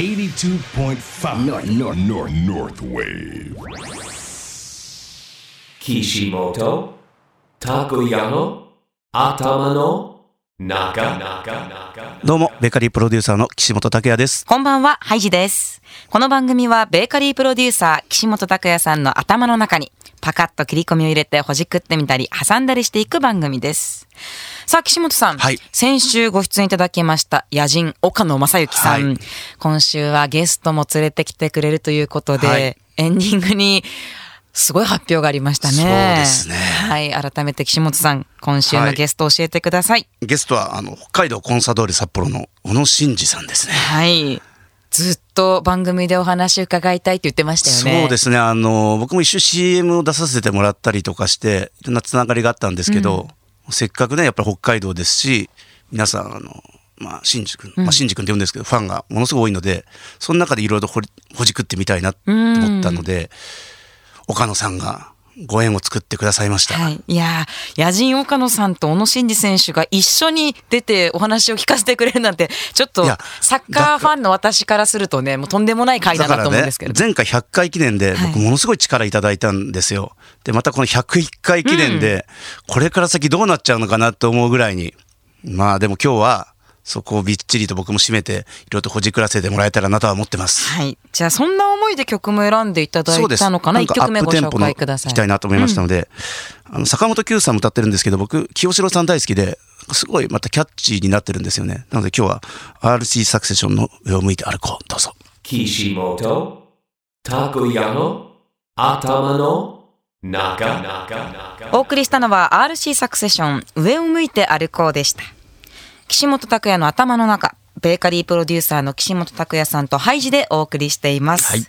82.5 North, North, North, North Wave. Kishimoto の中どうも、ベーカリープロデューサーの岸本拓也です。こんばんは、ハイジです。この番組はベーカリープロデューサー、岸本拓也さんの頭の中に、パカッと切り込みを入れてほじくってみたり、挟んだりしていく番組です。さあ、岸本さん。はい先週ご出演いただきました、野人、岡野正幸さん。はい今週はゲストも連れてきてくれるということで、はいエンディングに、すごい発表がありましたね。そうですねはい。改めて岸本さん、今週のゲストを教えてください。ゲストは、あの、北海道コンサドーレ札幌の小野真二さんですね。はい。ずっと番組でお話伺いたいって言ってましたよね。そうですね。あの、僕も一緒 CM を出させてもらったりとかして、いろんなつながりがあったんですけど、せっかくね、やっぱり北海道ですし、皆さん、あの、まあ、新宿君、まあ、新宿君って言うんですけど、ファンがものすごい多いので、その中でいろいろほじくってみたいなと思ったので、岡野さんがご縁を作ってくださいました。はい。いやー、野人岡野さんと小野伸二選手が一緒に出てお話を聞かせてくれるなんて、ちょっとサッカーファンの私からするとね、もうとんでもない回だなと思うんですけど。前回100回記念ではい僕ものすごい力いただいたんですよ。で、またこの101回記念で、これから先どうなっちゃうのかなと思うぐらいに、まあでも今日はそこをびっちりと僕も締めて、いろいろとほじくらせてもらえたらなとは思ってます。はい。じゃあ、そんな思いで曲も選んでいただい。たのかな？一ん曲目ご紹介ください。いきたいなと思いましたので、あの坂本九さんも歌ってるんですけど、僕、清志郎さん大好きで、すごいまたキャッチーになってるんですよね。なので今日は RC サクセションの上を向いて歩こう。どうぞ。Kishimoto Takuya 頭の中お送りしたのは RC サクセション上を向いて歩こうでした。岸本拓也の頭の中、ベーカリープロデューサーの岸本拓也さんとハイジでお送りしています。はい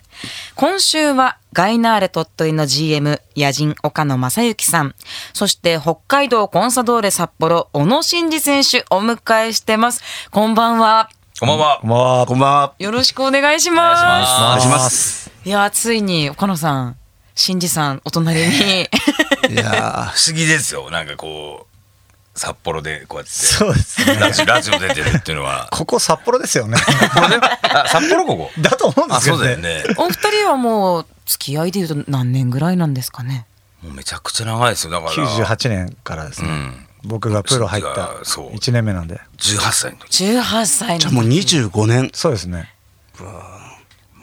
今週はガイナーレ鳥取の GM 野人岡野正幸さん、そして北海道コンサドーレ札幌小野伸二選手お迎えしてます。こんばんは。こんばんは。こんばんは。こんばんは。よろしくお願いします。お願いしますお願いします。いや、ついに岡野さん、伸二さんお隣に。いや不思議ですよ。なんかこう、札幌でこうやって、そうですね。ラジオラジオ出てるっていうのは。ここ札幌ですよね。あ、札幌ここ？だと思うんであ、すよね。ね。お二人はもう付き合いでいうと何年ぐらいなんですかね？もうめちゃくちゃ長いですよ。だから。98年からですね。うん。僕がプロ入ったそう1年目なんで。18歳の時。18歳じゃあもうの時25年。そうですね。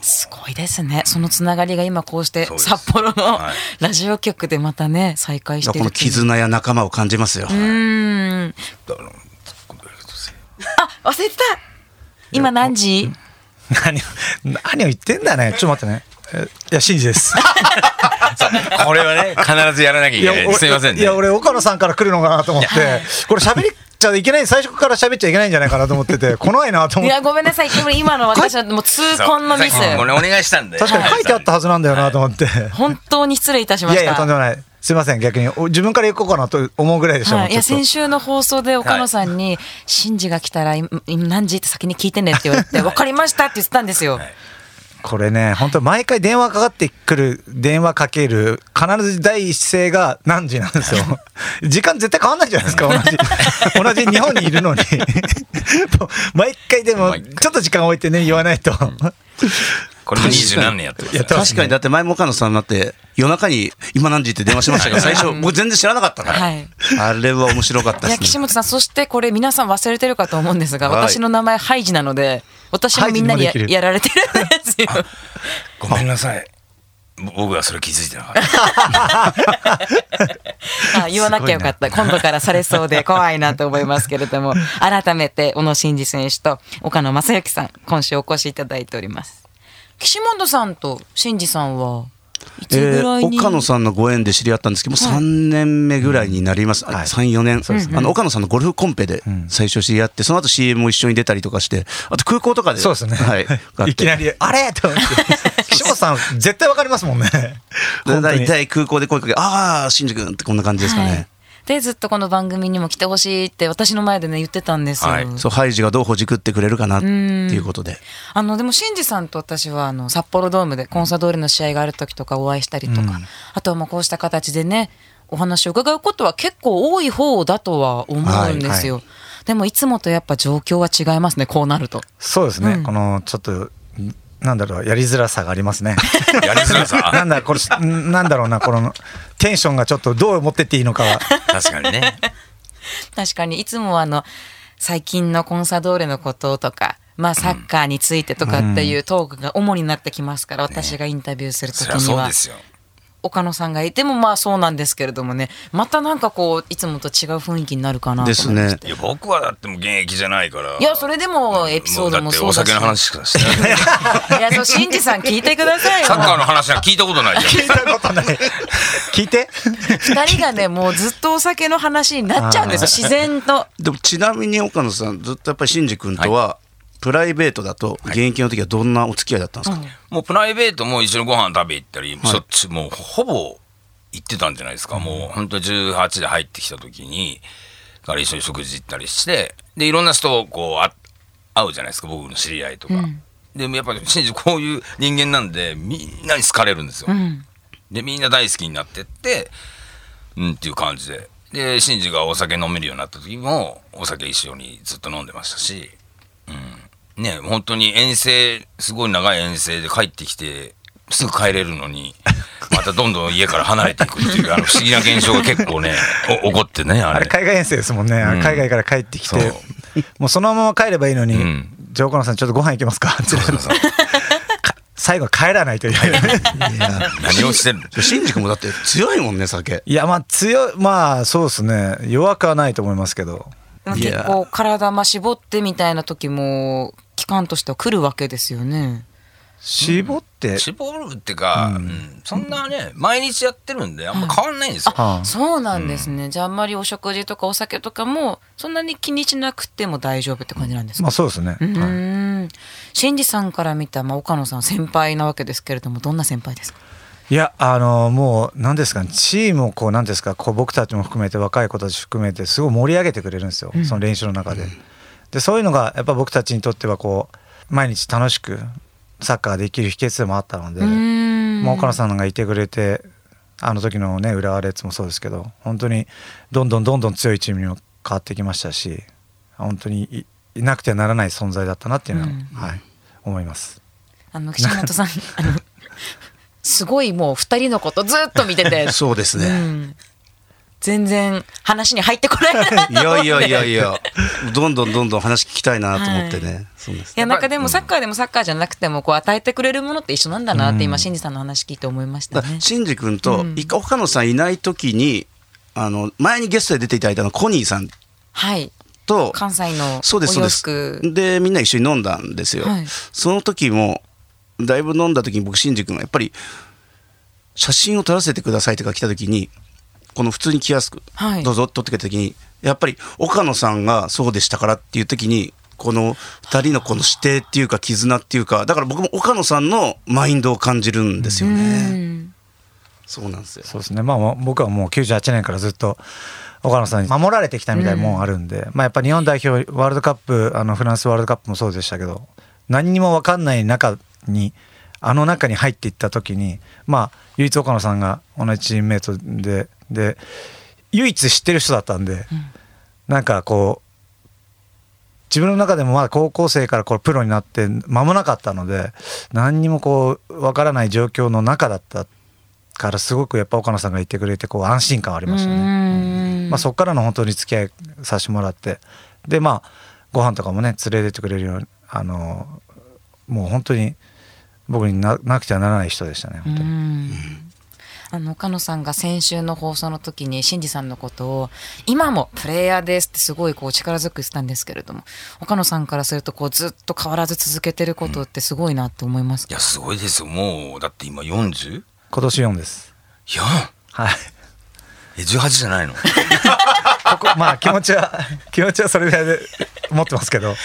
すごいですね。そのつながりが今こうして札幌のはいラジオ局でまたね再開してこの絆や仲間を感じますよ。うーん。あ忘れてた。今何時？何を、何を言ってんだね。ちょっと待ってね。えいや、真治です。これはね、必ずやらなきゃいけない。俺すいませんね。いや、俺、岡野さんから来るのかなと思って、これ喋りちゃいけない、最初から喋っちゃいけないんじゃないかなと思ってて、来ないなとい思って。やごめんなさい。でも今の私はもう痛恨のミスそう。さっき俺お願いしたんで。確かに書いてあったはずなんだよなと思って。本当に失礼いたしました。いやいや、とんでもない。すいません、逆に。お自分から行こうかなと思うぐらいでしたもんはい、いや先週の放送で岡野さんに「シンジが来たら今今何時?」って先に聞いてねって言われて「分かりました」って言ってたんですよ。これね、本当毎回電話かかってくる、電話かける、必ず第一声が何時なんですよ。時間絶対変わんないじゃないですか、同じ。同じ日本にいるのに。毎回でも、ちょっと時間置いてね、言わないと。これも二十何年やってますよ。確かに、だって前も岡野さんになって、夜中に今何時って電話しましたけど、最初、僕全然知らなかったから。はいあれは面白かったいやですね。岸本さんそしてこれ皆さん忘れてるかと思うんですが、はい私の名前ハイジなので私もみんなにややられてるんですよ。ごめんなさい。ぼ僕がそれ気づいてなかった。あ言わなきゃよかった今度からされそうで 怖いなと思いますけれども改めて小野伸二選手と岡野正幸さん今週お越しいただいております。岸本さんと伸二さんはえー岡野さんのご縁で知り合ったんですけど、もう3年目ぐらいになります。あはい3、4年。あの、岡野さんのゴルフコンペで最初知り合って、その後 CM も一緒に出たりとかして、あと空港とかで。そうですね。はい。があっていきなり、あれ？と思って。岸本さん、絶対わかりますもんね。大体空港で声かけ、ああ、新宿君ってこんな感じですかはいね。でずっとこの番組にも来てほしいって私の前でね言ってたんですよ。はいそう、ハイジがどうほじくってくれるかなっていうことで。あのでも新次さんと私はあの札幌ドームでコンサドーレの試合がある時とかお会いしたりとか、あとはまあこうした形でねお話を伺うことは結構多い方だとは思うんですよ。でもいつもとやっぱ状況は違いますねこうなると。そうですね、うんこのちょっとなんだろうやりづらさがありますね。やりづらさ？なんだこれんなんだろうなこのテンションがちょっとどう持ってっていいのかは。確かにね。確かにいつもはあの最近のコンサドーレのこととか、まあ、サッカーについてとかっていうトークが主になってきますから、私がインタビューするときには。そうですよ。岡野さんがいてもまあそうなんですけれどもね。またなんかこういつもと違う雰囲気になるかなと思いまして。いや僕はだってもう現役じゃないから。いやそれでもエピソードもそうだし。お酒の話しかしてない。いやそう新次さん聞いてくださいよ。サッカーの話は聞いたことないじゃん。聞いたことない。聞いて。二人がねもうずっとお酒の話になっちゃうんですよ。自然と。でもちなみに岡野さんずっとやっぱり新次君とは、プライベートだと現役の時はどんなお付き合いだったんですか、もうプライベートも一緒にご飯食べ行ったり、しょっちゅうもうほぼ行ってたんじゃないですか、もう本当18で入ってきた時にから一緒に食事行ったりしてでいろんな人をこうあ会うじゃないですか。僕の知り合いとか、でもやっぱり真司こういう人間なんでみんなに好かれるんですよ、でみんな大好きになってってうんっていう感じで。で真司がお酒飲めるようになった時もお酒一緒にずっと飲んでましたし。うんね本当に遠征すごい長い遠征で帰ってきてすぐ帰れるのに またどんどん家から離れていくっていうあの不思議な現象が結構ねお 起こってねあれ。あれ海外遠征ですもんね、ん。海外から帰ってきてそう。もうそのまま帰ればいいのに、んじゃあ岡野さんちょっとご飯行きますかってそうそう 最後は帰らないという。何をしてるの？新次君もだって強いもんね酒。いやまあ強いまあそうですね。弱くはないと思いますけど。結構体まあ絞ってみたいな時も期間としては来るわけですよね。絞って、絞るってか、うん。そんなね毎日やってるんであんま変わんないんですよ、はあそうなんですね、じゃああんまりお食事とかお酒とかもそんなに気にしなくても大丈夫って感じなんですか、まあそうですね、うん。新次さんから見た、まあ、岡野さん先輩なわけですけれどもどんな先輩ですか？いやあのもう何ですかね。チームをこう何ですかこう僕たちも含めて若い子たち含めてすごい盛り上げてくれるんですよ、その練習の中で。でそういうのがやっぱ僕たちにとってはこう毎日楽しくサッカーができる秘訣でもあったので、ん。もう岡野さんがいてくれてあの時のね浦和レッズもそうですけど本当にどんどんどんどん強いチームにも変わってきましたし本当にいいなくてはならない存在だったなっていうのは、はい、思います。あの岸本さんあのすごいもう二人のことずっと見てて。そうですね、うん全然話に入ってこないなと いやいやいやいや。どんどんどんどん話聞きたいなと思ってね、そうです。いやなんかでもサッカーでもサッカーじゃなくてもこう与えてくれるものって一緒なんだなって今新次さんの話聞いて思いましたね。新次君と岡野さんいない時にあの前にゲストで出ていただいたのコニーさん。はい。と関西のそうですそうです。でみんな一緒に飲んだんですよ、はい。その時もだいぶ飲んだ時に僕新次君がやっぱり写真を撮らせてくださいとか来た時にこの普通に来やすく、はい。どうぞ撮ってくれた時にやっぱり岡野さんがそうでしたからっていう時にこの2人のこの指定っていうか絆っていうかだから僕も岡野さんのマインドを感じるんですよね、そうなんですよ。そうですね、まあ、僕はもう98年からずっと岡野さんに守られてきたみたいなもんあるんで、まあ、やっぱ日本代表ワールドカップあのフランスワールドカップもそうでしたけど何にも分かんない中にあの中に入っていった時にまあ唯一岡野さんが同じチームメートでで唯一知ってる人だったんで、なんかこう自分の中でもまだ高校生からこうプロになって間もなかったので何にもこう分からない状況の中だったからすごくやっぱ岡野さんが言ってくれてこう安心感はありましたね。まあ、そこからの本当に付き合いさせてもらってでまあご飯とかもね連れてってくれるようにあのもう本当に僕にななくてはならない人でしたね本当に。あの岡野さんが先週の放送の時に新次さんのことを今もプレイヤーですってすごいこう力強く言ってたんですけれども岡野さんからするとこうずっと変わらず続けてることってすごいなって思いますか、いやすごいですよもうだって今 40? 今年4です。4? はい。え18じゃないの？ここまあ気持ちは気持ちはそれぐらいで思ってますけど。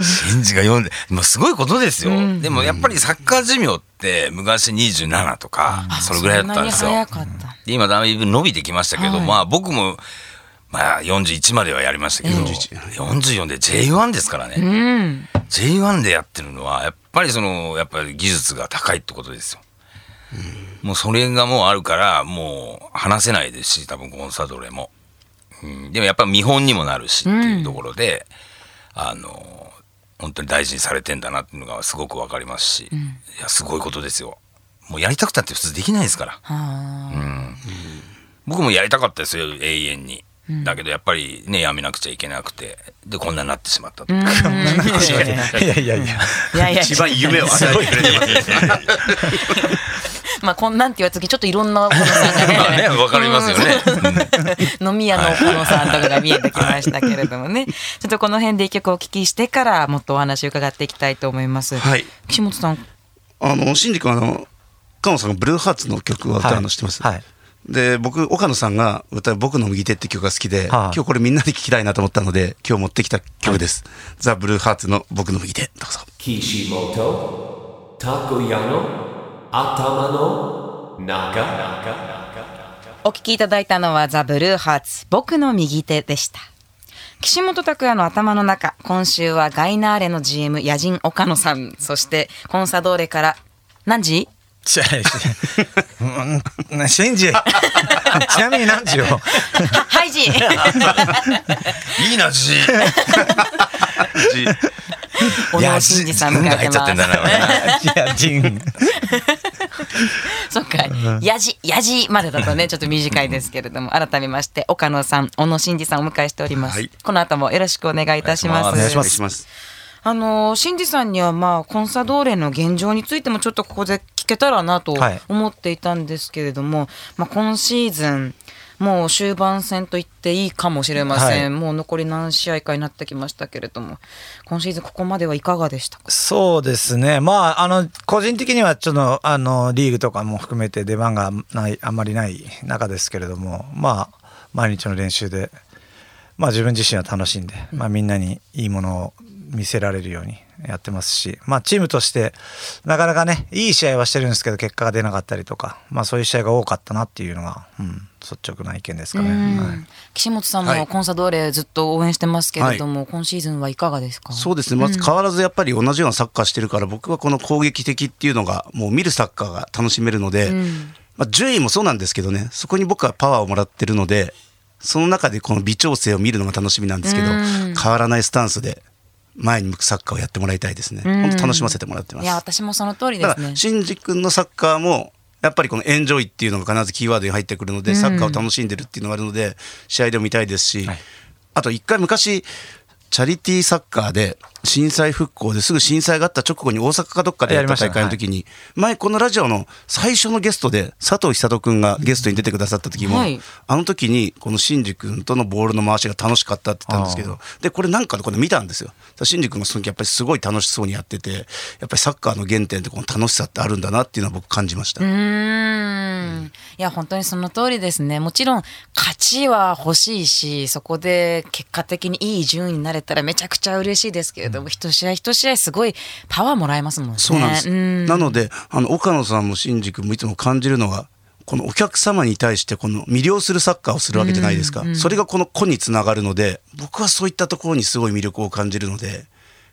新次が4でもうすごいことですよ、でもやっぱりサッカー寿命って昔27とかそれぐらいだったんですよ。で今だいぶ伸びてきましたけど、はい。まあ僕もまあ41まではやりましたけど、41 44で J1 ですからね、うん。J1 でやってるのはやっぱりそのやっぱり技術が高いってことですよ、もうそれがもうあるからもう話せないですし多分コンサドーレも、うん、でもやっぱ見本にもなるしっていうところで、あの本当に大事にされてんだなっていうのがすごくわかりますし、いやすごいことですよ。もうやりたくたって普通できないですから。はうん。僕もやりたかったですよ永遠に。だけどやっぱりねやめなくちゃいけなくてでこんなになってしまったと、いやいやいや。いやいや一番夢を与えてくれてますね。まあこんなんって言われた時ちょっといろんな岡野さんがねまあ ねわかりますよね。飲み屋の岡野さんとかが見えてきましたけれどもねちょっとこの辺で一曲お聞きしてからもっとお話を伺っていきたいと思います。はい。岸本さんあの、新宿あの、岡野さんがブルーハーツの曲を歌うの知ってます、はい。で、僕、岡野さんが歌う僕の右手って曲が好きで、はあ今日これみんなで聴きたいなと思ったので、今日持ってきた曲です。ザ・ブルーハーツの僕の右手。どうぞ。Kishimoto Takoyano Atama no Naka お聞きいただいたのはザ・ブルーハーツ僕の右手でした。岸本拓也の頭の中今週はガイナーレの GM 野人岡野さんそしてコンサドーレから何時？ちゃうんなシンジ。ちなみに何時よ？ははい時いいなじ。小野真二さん迎えて入っちゃってんだます。や、ジン。そっか、やじ、やじまでだとね、ちょっと短いですけれども、改めまして、岡野さん、小野真二さんをお迎えしております。はいこの後もよろしくお願いいたします。お願いします。あの、真二さんには、まあ、コンサドーレの現状についてもちょっとここで聞けたらなとはい。思っていたんですけれども、まあ、今シーズン、もう終盤戦と言っていいかもしれません、はい。もう残り何試合かになってきましたけれども、今シーズンここまではいかがでしたか？そうですね。まあ、あの、個人的にはちょっと、あの、リーグとかも含めて出番がない、あんまりない中ですけれども、まあ、毎日の練習で、まあ自分自身は楽しんで、まあみんなにいいものを見せられるようにやってますし、まあチームとして、なかなかね、いい試合はしてるんですけど、結果が出なかったりとか、まあそういう試合が多かったなっていうのが、うん、率直な意見ですかね。はい。岸本さんはい。もコンサドーレずっと応援してますけれども、今シーズンはいかがですか？そうですね、まず変わらずやっぱり同じようなサッカーしてるから、僕はこの攻撃的っていうのが、もう見るサッカーが楽しめるので、まあ、順位もそうなんですけどね、そこに僕はパワーをもらってるので、その中でこの微調整を見るのが楽しみなんですけど、変わらないスタンスで前に向くサッカーをやってもらいたいですね。本当楽しませてもらってます。いや私もその通りですね新次君のサッカーも、やっぱりこのエンジョイっていうのが必ずキーワードに入ってくるので、サッカーを楽しんでるっていうのがあるので、試合でも見たいですし、あと一回昔、チャリティーサッカーで震災復興ですぐ震災があった直後に大阪かどっかでやった大会の時に、前このラジオの最初のゲストで佐藤久人君がゲストに出てくださった時も、はい。あの時にこの新次君とのボールの回しが楽しかったって言ったんですけど、で、これなんかでこれ見たんですよ。新次君がその時やっぱりすごい楽しそうにやってて、やっぱりサッカーの原点ってこの楽しさってあるんだなっていうのは僕感じました。うーん。いや本当にその通りですね。もちろん勝ちは欲しいしそこで結果的にいい順位になれたらめちゃくちゃ嬉しいですけれども、一試合一試合すごいパワーもらえますもんね。そうなんです。ん。なので、あの、岡野さんも新次君もいつも感じるのが、このお客様に対してこの魅了するサッカーをするわけじゃないですか。それがこの個につながるので、僕はそういったところにすごい魅力を感じるので、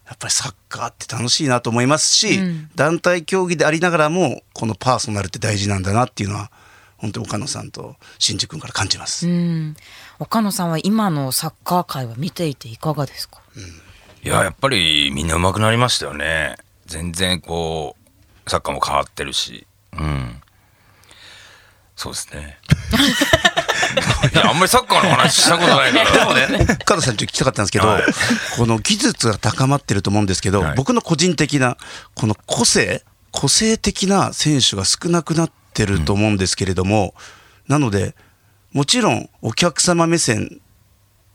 やっぱりサッカーって楽しいなと思いますし、団体競技でありながらも、このパーソナルって大事なんだなっていうのは、本当に岡野さんと新次君から感じます。うん。岡野さんは今のサッカー界は見ていていかがですか？いややっぱりみんな上手くなりましたよね。全然こうサッカーも変わってるし。うん。そうですね。いやあんまりサッカーの話したことないから。でもね、加藤さんにちょっと聞きたかったんですけど、はい。この技術が高まってると思うんですけど、はい。僕の個人的な、この個性、個性的な選手が少なくなってると思うんですけれども、なので、もちろんお客様目線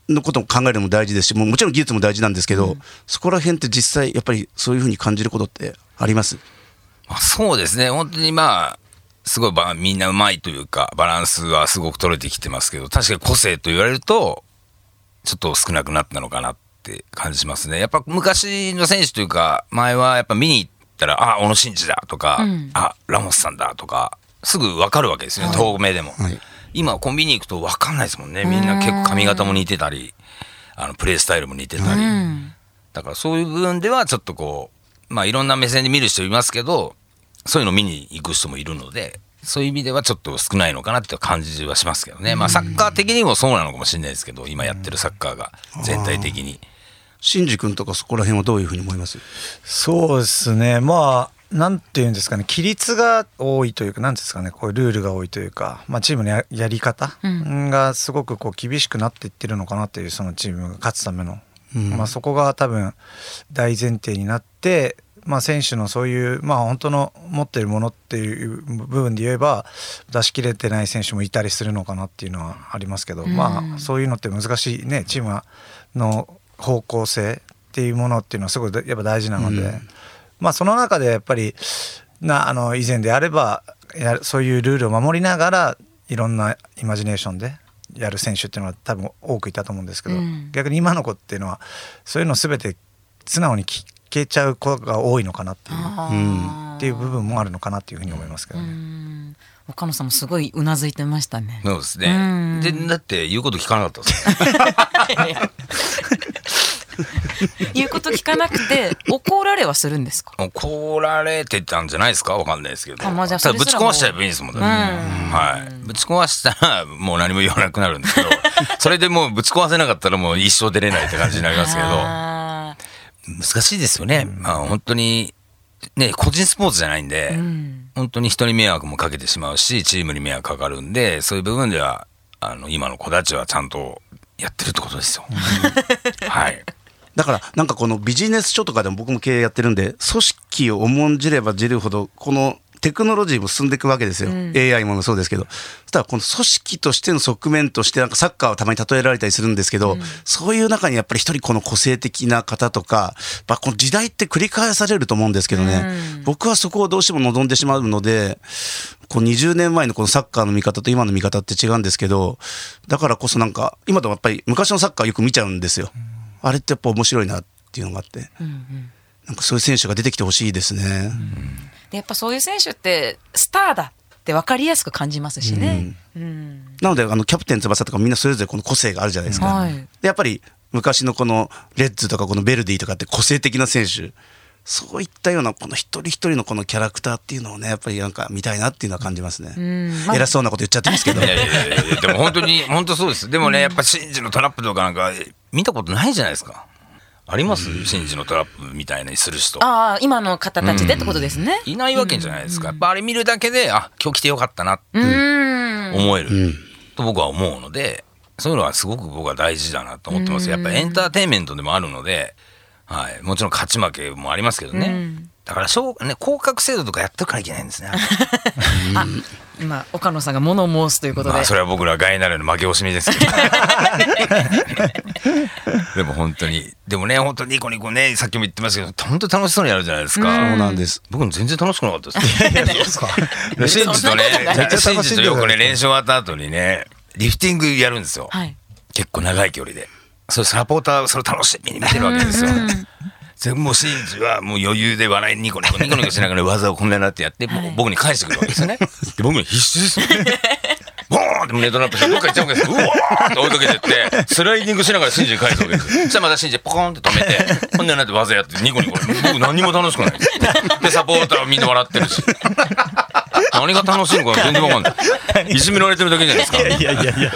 のことも考えるのも大事ですし、もうもちろん技術も大事なんですけど、そこら辺って実際、やっぱりそういうふうに感じることってあります？まあ、そうですね。本当にまあすごいばみんなうまいというかバランスはすごく取れてきてますけど確かに個性と言われるとちょっと少なくなったのかなって感じしますね。やっぱ昔の選手というか前はやっぱ見に行ったらあ小野伸二だとか、あラモスさんだとかすぐ分かるわけですよね、遠目でも、はい今コンビニ行くと分かんないですもんね。みんな結構髪型も似てたりあのプレースタイルも似てたり、だからそういう部分ではちょっとこうまあいろんな目線で見る人いますけどそういうの見に行く人もいるのでそういう意味ではちょっと少ないのかなって感じはしますけどね、まあサッカー的にもそうなのかもしれないですけど今やってるサッカーが全体的に。新次君とかそこら辺はどういうふうに思います？そうですね。まあなんていうんですかね規律が多いというかなんですかねこういうルールが多いというか、まあ、チームのややり方がすごくこう厳しくなっていってるのかなっていうそのチームが勝つための、まあ、そこが多分大前提になって、まあ、選手のそういう、まあ、本当の持っているものっていう部分で言えば出し切れてない選手もいたりするのかなっていうのはありますけど、まあそういうのって難しいねチームの方向性っていうものっていうのはすごいやっぱ大事なので、まあその中でやっぱりなあの以前であればやそういうルールを守りながらいろんなイマジネーションでやる選手っていうのは多分多くいたと思うんですけど、逆に今の子っていうのはそういうの全て素直に聞けちゃう子が多いのかなっていう、っていう部分もあるのかなっていうふうに思いますけどね。岡野さんもすごいうなずいてましたね。そうですね。で、だって言うこと聞かなかったです。言うこと聞かなくて怒られはするんですか？怒られてたんじゃないですか？わかんないですけど。あまあじゃぶち壊しちゃえばいいんですもんね。はい。ぶち壊したらもう何も言わなくなるんですけど、それでもうぶち壊せなかったらもう一生出れないって感じになりますけど、あ難しいですよね。まあ本当に、ね、個人スポーツじゃないんで、本当に人に迷惑もかけてしまうし、チームに迷惑かかるんで、そういう部分では、あの、今の子たちはちゃんとやってるってことですよ。はい。だからなんかこのビジネス書とかでも僕も経営やってるんで組織を重んじればじるほどこのテクノロジーも進んでいくわけですよ、AI もそうですけど。そしたらこの組織としての側面としてなんかサッカーをたまに例えられたりするんですけど、そういう中にやっぱり一人この個性的な方とか、まあ、この時代って繰り返されると思うんですけどね、僕はそこをどうしても望んでしまうのでこう20年前のこのサッカーの見方と今の見方って違うんですけどだからこそなんか今でもやっぱり昔のサッカーよく見ちゃうんですよ。あれってやっぱ面白いなっていうのがあって、なんかそういう選手が出てきてほしいですね。ーでやっぱそういう選手ってスターだって分かりやすく感じますしね。なのであのキャプテン翼とかみんなそれぞれこの個性があるじゃないですか。はいでやっぱり昔のこのレッズとかこのベルディとかって個性的な選手そういったようなこの一人一人のこのキャラクターっていうのをねやっぱりなんか見たいなっていうのは感じますね。偉そうなこと言っちゃってますけど。いやいやいやいやでも本当に、本当そうです。でもね、やっぱシンジのトラップとかなんか、見たことないじゃないですか。あります？シンジのトラップみたいにする人。ああ今の方たちでってことですね。いないわけじゃないですか。やっぱあれ見るだけで、あ、今日来てよかったなってうん思えると僕は思うので、そういうのはすごく僕は大事だなと思ってます。やっぱエンターテインメントでもあるので、はい、もちろん勝ち負けもありますけどね。だから小、ね、降格制度とかやってるからいけないんですね。あ今岡野さんが物申すということで。まあそれは僕らガイナルの負け惜しみですけど。でも本当にでもね本当にニコニコねさっきも言ってましたけど本当楽しそうにやるじゃないですか、そうなんです。僕も全然楽しくなかったです。でシンジとねシンジとよくね練習終わった後にねリフティングやるんですよ、はい。結構長い距離で。それサポーターそれ楽しみに見てるわけですよでもうシンジはもう余裕で笑いニコニコ ニコニコしながら技をこんなになってやって、もう僕に返してくるわけですよね。で僕に必死ですよ。ボーンってネットラップしてどっか行っちゃうわけですよ。うわーって追いかけてってスライディングしながらシンジに返すわけですそしたらまたシンジポコーンって止めてほんでなって技やってニコニコ僕何にも楽しくない。でサポーターはみんな笑ってるし何が楽しいのか全然わかんない。いじめられてるだけじゃないですか。いやいやいや。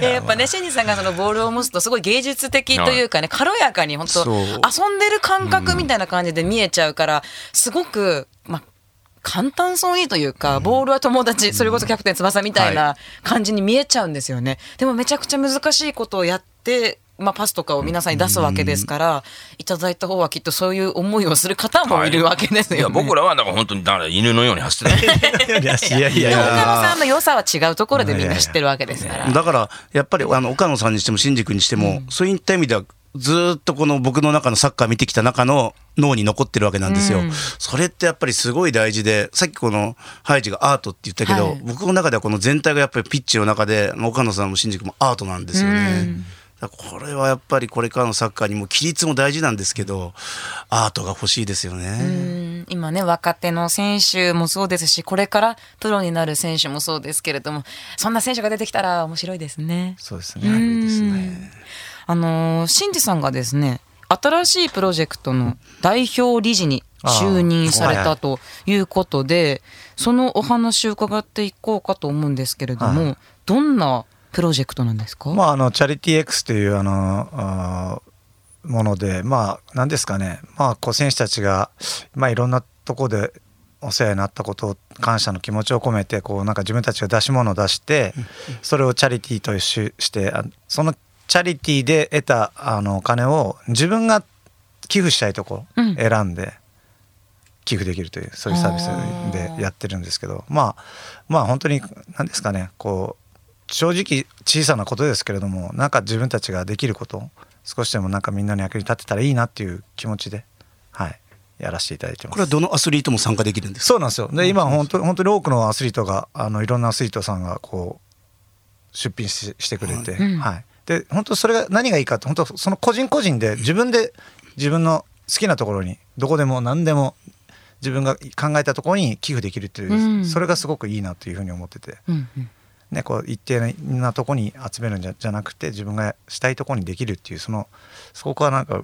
でや。っぱねシンジさんがそのボールを持つとすごい芸術的というかね軽やかに本当遊んでる感覚みたいな感じで見えちゃうからすごくまあ簡単そうにというか、ボールは友達、それこそキャプテン翼みたいな感じに見えちゃうんですよね。でもめちゃくちゃ難しいことをやって、まあ、パスとかを皆さんに出すわけですから、いただいた方はきっとそういう思いをする方もいるわけですよね。いや僕らはだから本当にだから犬のように走ってたいやいやいやいでも岡や。野さんの良さは違うところでみんな知ってるわけですから。だからやっぱりあの岡野さんにしても新宿にしても、そういった意味ではずーっとこの僕の中のサッカー見てきた中の脳に残ってるわけなんですよ。それってやっぱりすごい大事でさっきこのハイジがアートって言ったけど、はい僕の中ではこの全体がやっぱりピッチの中でまあ岡野さんも新宿もアートなんですよね。だからこれはやっぱりこれからのサッカーにも規律も大事なんですけどアートが欲しいですよね。うん今ね若手の選手もそうですしこれからプロになる選手もそうですけれどもそんな選手が出てきたら面白いですね。そうですね。あのー新次さんがですね新しいプロジェクトの代表理事に就任されたということでそのお話を伺っていこうかと思うんですけれども、はどんなプロジェクトなんですか、まああのチャリティー X というあのあーものでまあ何ですかね。まあこう選手たちがまあいろんなとこでお世話になったことを感謝の気持ちを込めてこうなんか自分たちが出し物を出してそれをチャリティーとししてあそのチャリティーで得たあのお金を自分が寄付したいとこうん。選んで寄付できるというそういうサービスでやってるんですけどまあまあ本当に何ですかねこう正直小さなことですけれどもなんか自分たちができること少しでもなんかみんなの役に立てたらいいなっていう気持ちではいやらせていただいてます。これはどのアスリートも参加できるんですか？そうなんですよ。で今本当本当に多くのアスリートがあのいろんなアスリートさんがこう出品ししてくれて、うん。はい、で本当それが何がいいかって本当その個人個人で自分で自分の好きなところにどこでも何でも自分が考えたところに寄付できるっていう、うん。それがすごくいいなというふうに思ってて、うんうんね、こう一定なところに集めるんじゃじゃなくて自分がしたいところにできるっていうそのそこはなんか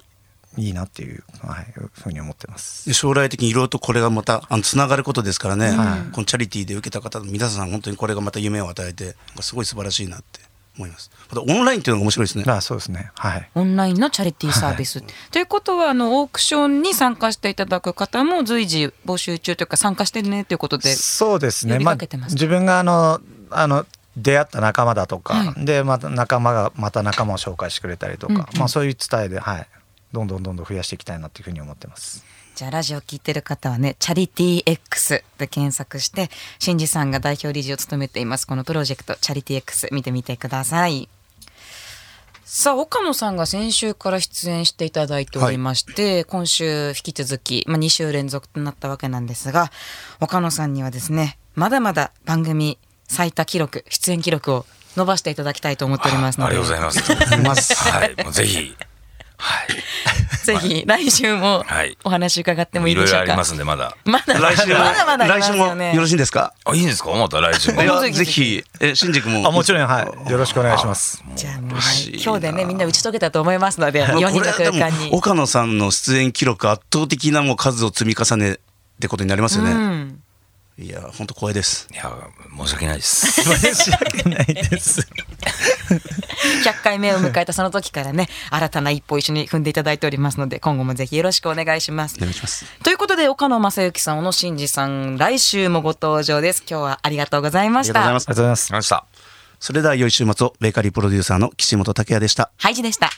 いいなっていう、はい、ふうに思ってます。で将来的にいろいろとこれがまたあのつながることですからね、はい。このチャリティーで受けた方皆さん本当にこれがまた夢を与えてすごい素晴らしいなって思います。またオンラインっていうのが面白いですね。あそうですね。はい。オンラインのチャリティーサービス。ということはあのオークションに参加していただく方も随時募集中というか参加してるねということで。そうですね。ますあ、自分があのあの出会った仲間だとか、はでまた仲間がまた仲間を紹介してくれたりとか、うんうんまあ、そういう伝えで、はい、どんどんどんどん増やしていきたいなというふうに思ってます。じゃあラジオ聞いてる方はね、チャリティー X で検索して、新次さんが代表理事を務めています、このプロジェクト、チャリティー X 見てみてください。さあ、岡野さんが先週から出演していただいておりまして、今週引き続き、まあ、2週連続となったわけなんですが、岡野さんにはですね、まだまだ番組最多記録、出演記録を伸ばしていただきたいと思っておりますので、ありがとうございます。はい、もうぜひ。はい。ぜひ来週もはいお話伺ってもいいいろいろありでしょうか。ますんで、まだ。まだ来週もまだまだ来週もよねよろしいんですか？あ、いいんですか？また来週もぜひえ新宿もあもちろん、はい、よろしくお願いします。じゃあもう嬉しいな今日でねみんな打ち解けたと思いますのでもう4人の空間に。岡野さんの出演記録圧倒的なもう数を積み重ねってことになりますよね、うんいや本当光栄ですいや、申し訳ないです。申し訳ないです。100回目を迎えたその時からね新たな一歩一緒に踏んでいただいておりますので今後もぜひよろしくお願いしますお。願いしますということで岡野正幸さん小野伸二さん来週もご登場です。今日はありがとうございましたありがとうございま。すありがとうござい。ました。それでは良い週末をベーカリープロデューサーの岸本拓也でしたハイジでした。